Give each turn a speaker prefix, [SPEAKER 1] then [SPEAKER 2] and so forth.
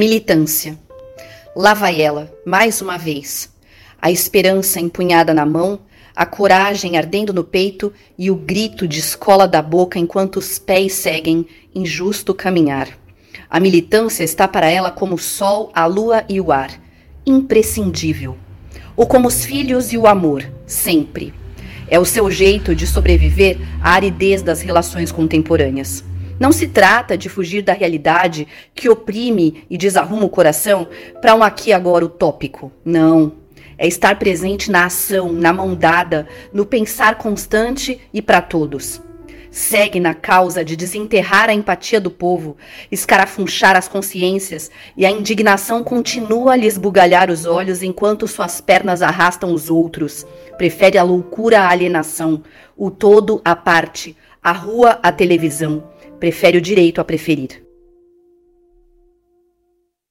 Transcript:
[SPEAKER 1] Militância. Lá vai ela, mais uma vez. A esperança empunhada na mão, a coragem ardendo no peito e o grito de escola da boca enquanto os pés seguem injusto caminhar. A militância está para ela como o sol, a lua e o ar, imprescindível. Ou como os filhos e o amor, sempre. É o seu jeito de sobreviver à aridez das relações contemporâneas. Não se trata de fugir da realidade que oprime e desarruma o coração para um aqui agora utópico. Não. É estar presente na ação, na mão dada, no pensar constante e para todos. Segue na causa de desenterrar a empatia do povo, escarafunchar as consciências, e a indignação continua a lhe esbugalhar os olhos enquanto suas pernas arrastam os outros. Prefere a loucura à alienação, o todo à parte, a rua à televisão prefere o direito a preferir.